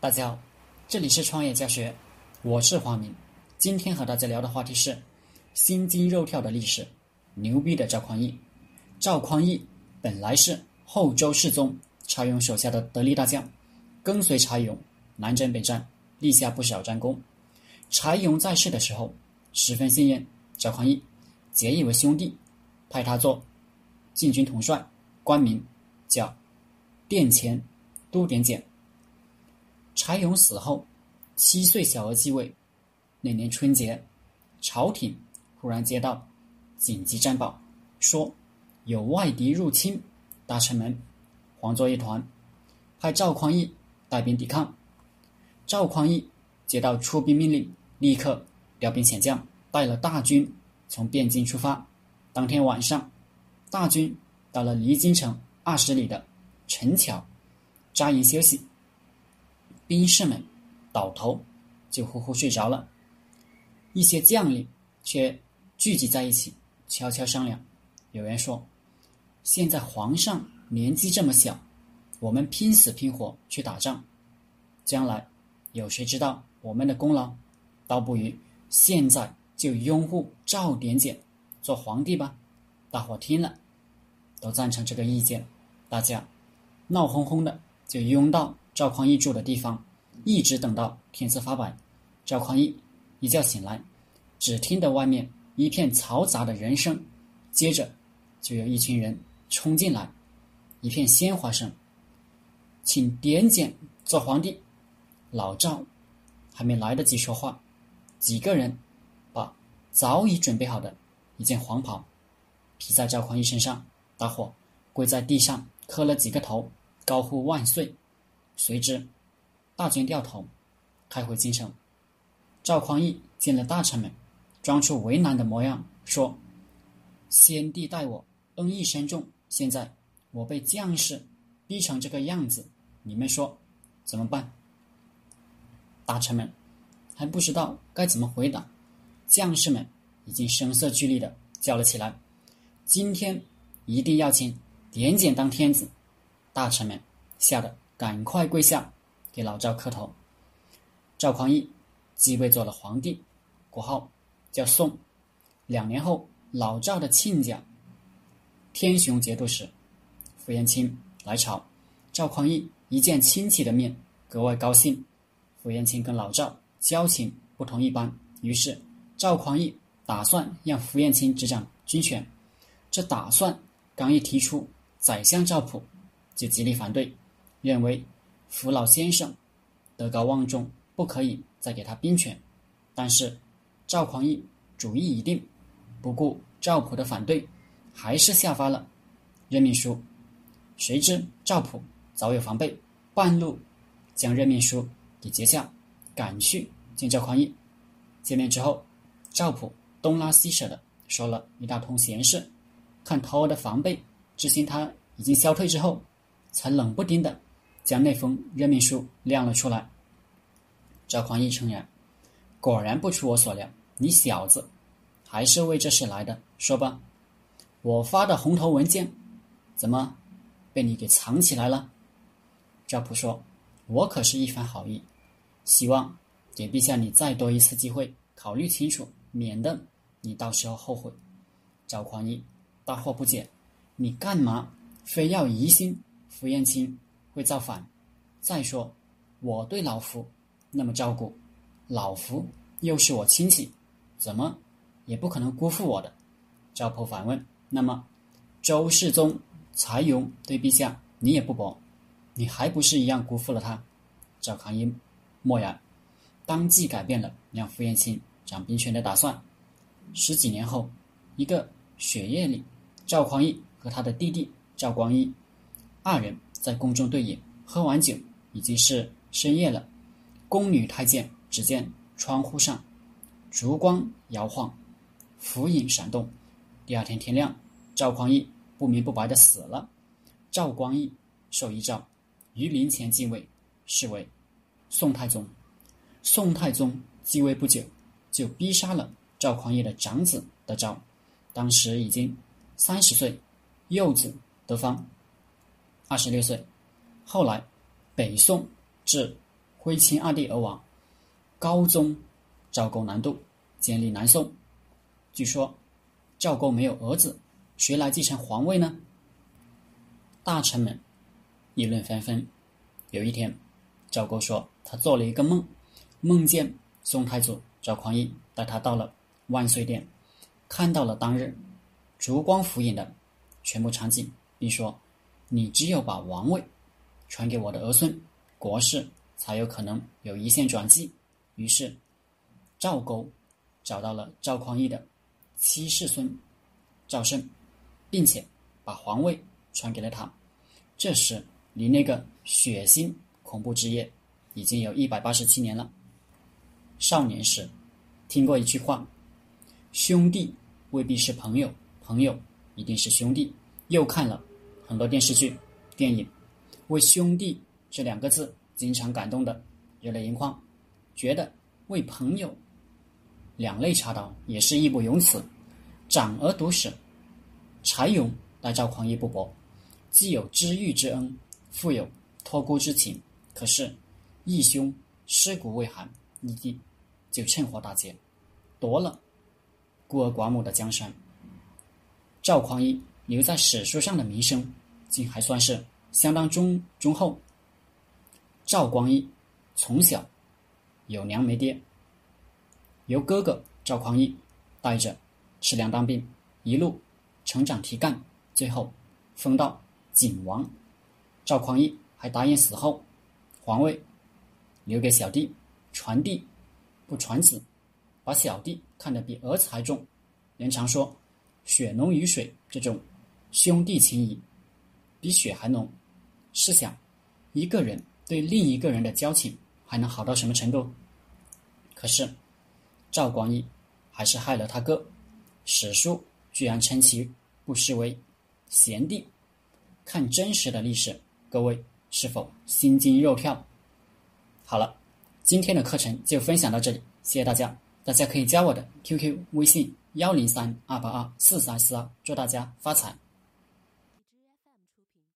大家好，这里是创业教学，我是黄明。今天和大家聊的话题是心惊肉跳的历史，牛逼的赵匡胤。赵匡胤本来是后周世宗柴荣手下的得力大将，跟随柴荣南征北战，立下不少战功。柴荣在世的时候，十分信任赵匡胤，结义为兄弟，派他做禁军统帅，官名叫殿前都点检。柴荣死后，七岁小儿继位。那年春节，朝廷忽然接到紧急战报，说有外敌入侵大臣们，慌作一团，派赵匡胤带兵抵抗。赵匡胤接到出兵命令，立刻调兵遣将，带了大军从汴京出发。当天晚上，大军到了离京城二十里的陈桥，扎营休息。兵士们倒头就呼呼睡着了，一些将领却聚集在一起，悄悄商量。有人说：“现在皇上年纪这么小，我们拼死拼活去打仗，将来有谁知道我们的功劳？倒不如现在就拥护赵典检做皇帝吧。”大伙听了都赞成这个意见，大家闹哄哄的就拥到。赵匡胤住的地方，一直等到天色发白。赵匡胤一觉醒来，只听得外面一片嘈杂的人声，接着就有一群人冲进来，一片鲜花声，请点检做皇帝。老赵还没来得及说话，几个人把早已准备好的一件黄袍披在赵匡胤身上，大伙跪在地上磕了几个头，高呼万岁。随之，大军掉头，开回京城。赵匡胤见了大臣们，装出为难的模样，说：“先帝待我恩义深重，现在我被将士逼成这个样子，你们说怎么办？”大臣们还不知道该怎么回答，将士们已经声色俱厉的叫了起来：“今天一定要请点检当天子！”大臣们吓得。赶快跪下，给老赵磕头。赵匡胤继位做了皇帝，国号叫宋。两年后，老赵的亲家天雄节度使傅延清来朝，赵匡胤一见亲戚的面，格外高兴。傅延清跟老赵交情不同一般，于是赵匡胤打算让傅延清执掌军权。这打算刚一提出，宰相赵普就极力反对。认为扶老先生德高望重，不可以再给他兵权。但是赵匡胤主意已定，不顾赵普的反对，还是下发了任命书。谁知赵普早有防备，半路将任命书给截下，赶去见赵匡胤。见面之后，赵普东拉西扯的说了一大通闲事，看头儿的防备之心他已经消退之后，才冷不丁的。将那封任命书亮了出来。赵匡胤承认，果然不出我所料，你小子还是为这事来的。说吧，我发的红头文件怎么被你给藏起来了？赵普说：“我可是一番好意，希望给陛下你再多一次机会，考虑清楚，免得你到时候后悔。”赵匡胤大惑不解：“你干嘛非要疑心傅彦卿？”会造反。再说，我对老夫那么照顾，老夫又是我亲戚，怎么也不可能辜负我的。赵普反问：“那么，周世宗柴荣对陛下你也不薄，你还不是一样辜负了他？”赵匡胤默然，当即改变了让傅彦卿掌兵权的打算。十几年后，一个雪夜里，赵匡胤和他的弟弟赵光义二人。在宫中对饮，喝完酒已经是深夜了。宫女太监只见窗户上烛光摇晃，浮影闪动。第二天天亮，赵匡胤不明不白的死了。赵光义受遗诏，于陵前继位，是为宋太宗。宋太宗继位不久，就逼杀了赵匡胤的长子德昭，当时已经三十岁，幼子德方。二十六岁，后来，北宋至徽钦二帝而亡，高宗赵构南渡，建立南宋。据说赵构没有儿子，谁来继承皇位呢？大臣们议论纷纷。有一天，赵构说他做了一个梦，梦见宋太祖赵匡胤带他到了万岁殿，看到了当日烛光浮影的全部场景，并说：“你只有把王位传给我的儿孙，国事才有可能有一线转机。”于是，赵构找到了赵匡胤的。七世孙赵胜，并且把皇位传给了他。这时离那个血腥恐怖之夜已经有一百八十七年了。少年时听过一句话：“兄弟未必是朋友，朋友一定是兄弟。”又看了很多电视剧、电影，为“兄弟”这两个字经常感动的热泪盈眶，觉得为朋友。两肋插刀也是义不容辞。长而独死，柴荣待赵匡胤不薄，既有知遇之恩，复有托孤之情。可是义兄尸骨未寒，义弟就趁火打劫，夺了孤儿寡母的江山。赵匡胤留在史书上的名声，竟还算是相当忠忠厚。赵光义从小有娘没爹。由哥哥赵匡胤带着吃粮当兵，一路成长提干，最后封到景王。赵匡胤还答应死后皇位留给小弟，传弟不传子，把小弟看得比儿子还重。人常说血浓于水，这种兄弟情谊比血还浓。试想，一个人对另一个人的交情还能好到什么程度？可是。赵光义还是害了他哥，史书居然称其不失为贤弟。看真实的历史，各位是否心惊肉跳？好了，今天的课程就分享到这里，谢谢大家。大家可以加我的 QQ 微信幺零三二八二四三四二，祝大家发财。